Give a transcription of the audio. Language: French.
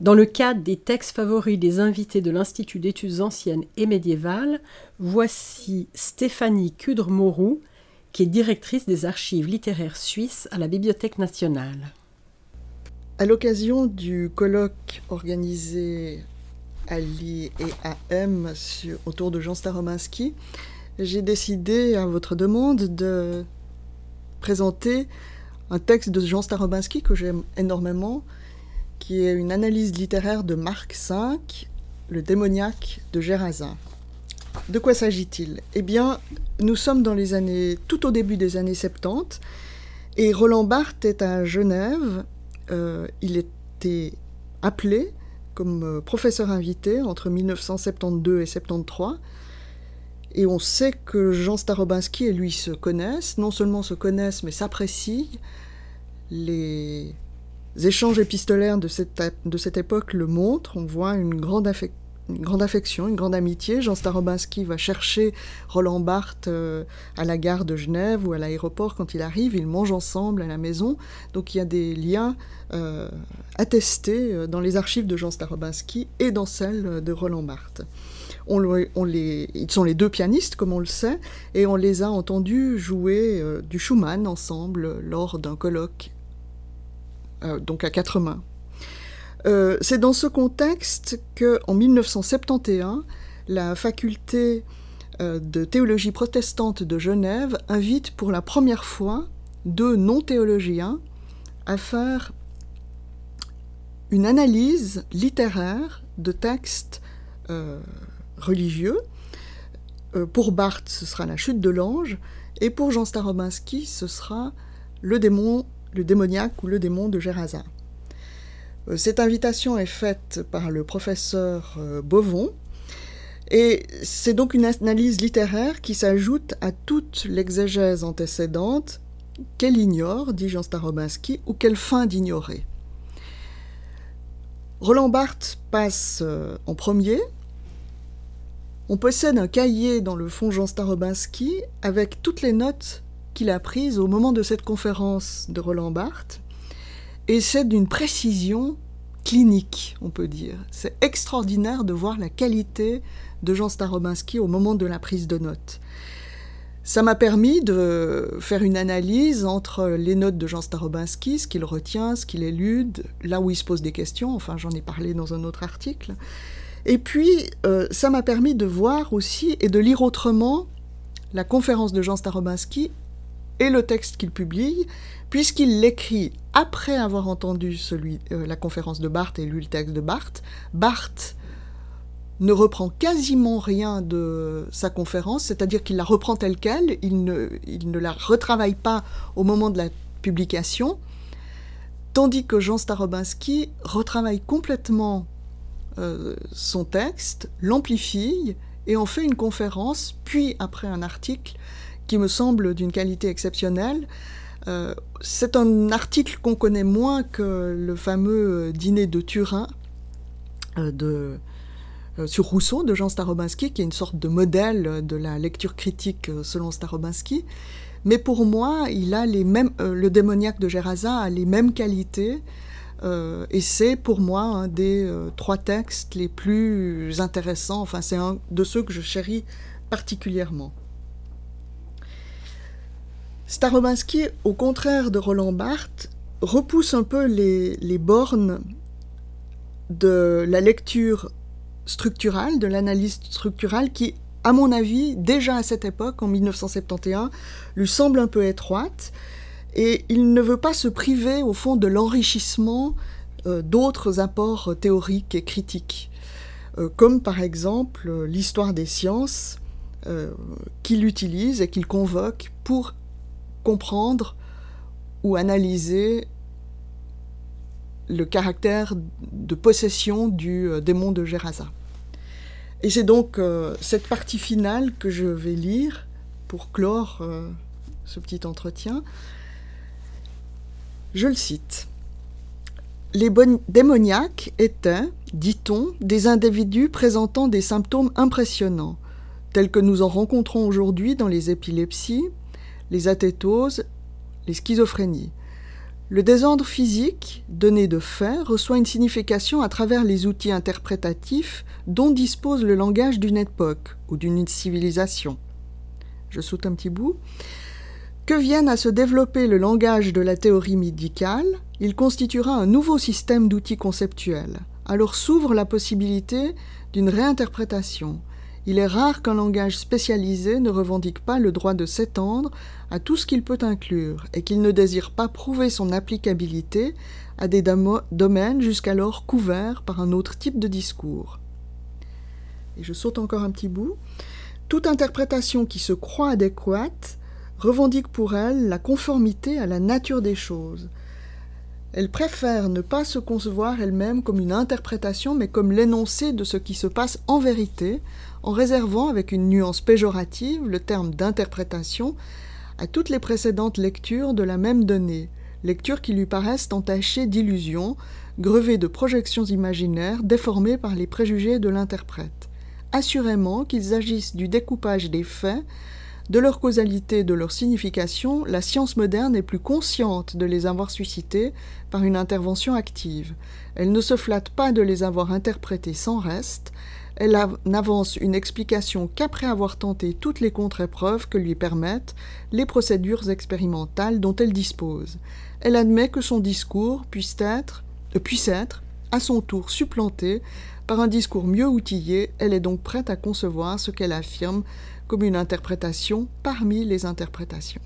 Dans le cadre des textes favoris des invités de l'Institut d'études anciennes et médiévales, voici Stéphanie Cudre-Mauroux, qui est directrice des archives littéraires suisses à la Bibliothèque nationale. À l'occasion du colloque organisé à l'I et à M autour de Jean Starominski, j'ai décidé, à votre demande, de présenter un texte de Jean Starominski que j'aime énormément, qui est une analyse littéraire de Marc V, Le démoniaque de Gérasin. De quoi s'agit-il? Eh bien, nous sommes dans les années, tout au début des années 70, et Roland Barthes est à Genève. Euh, il était appelé comme euh, professeur invité entre 1972 et 73. Et on sait que Jean Starobinski et lui se connaissent, non seulement se connaissent, mais s'apprécient. Les échanges épistolaires de cette, de cette époque le montrent. On voit une grande, une grande affection, une grande amitié. Jean Starobinski va chercher Roland Barthes euh, à la gare de Genève ou à l'aéroport quand il arrive. Ils mangent ensemble à la maison. Donc il y a des liens euh, attestés euh, dans les archives de Jean Starobinski et dans celles de Roland Barthes. On, les, ils sont les deux pianistes, comme on le sait, et on les a entendus jouer du Schumann ensemble lors d'un colloque euh, donc à quatre mains. Euh, c'est dans ce contexte que, en 1971, la faculté euh, de théologie protestante de Genève invite pour la première fois deux non-théologiens à faire une analyse littéraire de textes religieux. pour Barthes, ce sera La chute de l'ange, et pour Jean Starobinski, ce sera Le démon le démoniaque ou le démon de Gérasin. Euh, cette invitation est faite par le professeur euh, Bovon, et c'est donc une analyse littéraire qui s'ajoute à toute l'exégèse antécédente qu'elle ignore, dit Jean Starobinski, ou qu'elle feint d'ignorer. Roland Barthes passe euh, en premier. On possède un cahier dans le fond Jean Starobinski avec toutes les notes qu'il a prise au moment de cette conférence de Roland Barthes, et c'est d'une précision clinique, on peut dire. C'est extraordinaire de voir la qualité de Jean Starobinski au moment de la prise de notes. Ça m'a permis de faire une analyse entre les notes de Jean Starobinski, ce qu'il retient, ce qu'il élude, là où il se pose des questions, enfin j'en ai parlé dans un autre article. Et puis, euh, ça m'a permis de voir aussi et de lire autrement la conférence de Jean Starobinski et le texte qu'il publie, puisqu'il l'écrit après avoir entendu euh, la conférence de Barthes et lu le texte de Barthes. Barthes ne reprend quasiment rien de sa conférence, c'est-à-dire qu'il la reprend telle qu'elle, il ne, il ne la retravaille pas au moment de la publication, tandis que Jean Starobinski retravaille complètement euh, son texte, l'amplifie et en fait une conférence, puis après un article qui me semble d'une qualité exceptionnelle. Euh, c'est un article qu'on connaît moins que le fameux dîner de Turin euh, de, sur Rousseau de Jean Starobinski, qui est une sorte de modèle de la lecture critique selon Starobinski. Mais pour moi, il a les mêmes, le démoniaque de Gérasin a les mêmes qualités. Et c'est pour moi un des trois textes les plus intéressants. Enfin, c'est un de ceux que je chéris particulièrement. Starobinski, au contraire de Roland Barthes, repousse un peu les, bornes de la lecture structurale, de l'analyse structurale qui, à mon avis, déjà à cette époque, en 1971, lui semble un peu étroite, et il ne veut pas se priver, au fond, de l'enrichissement euh, d'autres apports théoriques et critiques, euh, comme par exemple l'histoire des sciences euh, qu'il utilise et qu'il convoque pour comprendre ou analyser le caractère de possession du démon de Gerasa. Et c'est donc cette partie finale que je vais lire pour clore ce petit entretien. Je le cite. Les démoniaques étaient, dit-on, des individus présentant des symptômes impressionnants, tels que nous en rencontrons aujourd'hui dans les épilepsies, les athétoses, les schizophrénies. Le désordre physique, donné de fait, reçoit une signification à travers les outils interprétatifs dont dispose le langage d'une époque ou d'une civilisation. Je saute un petit bout. Que vienne à se développer le langage de la théorie médicale, il constituera un nouveau système d'outils conceptuels. Alors s'ouvre la possibilité d'une réinterprétation, il est rare qu'un langage spécialisé ne revendique pas le droit de s'étendre à tout ce qu'il peut inclure et qu'il ne désire pas prouver son applicabilité à des domaines jusqu'alors couverts par un autre type de discours. Et je saute encore un petit bout. Toute interprétation qui se croit adéquate revendique pour elle la conformité à la nature des choses. Elle préfère ne pas se concevoir elle-même comme une interprétation, mais comme l'énoncé de ce qui se passe en vérité, en réservant avec une nuance péjorative le terme d'interprétation à toutes les précédentes lectures de la même donnée, lectures qui lui paraissent entachées d'illusions, grevées de projections imaginaires déformées par les préjugés de l'interprète. Assurément qu'ils agissent du découpage des faits, de leur causalité, de leur signification, la science moderne est plus consciente de les avoir suscités par une intervention active. Elle ne se flatte pas de les avoir interprétés sans reste, elle n'avance une explication qu'après avoir tenté toutes les contre-épreuves que lui permettent les procédures expérimentales dont elle dispose. Elle admet que son discours puisse être, puisse être à son tour supplanté par un discours mieux outillé, elle est donc prête à concevoir ce qu'elle affirme comme une interprétation parmi les interprétations.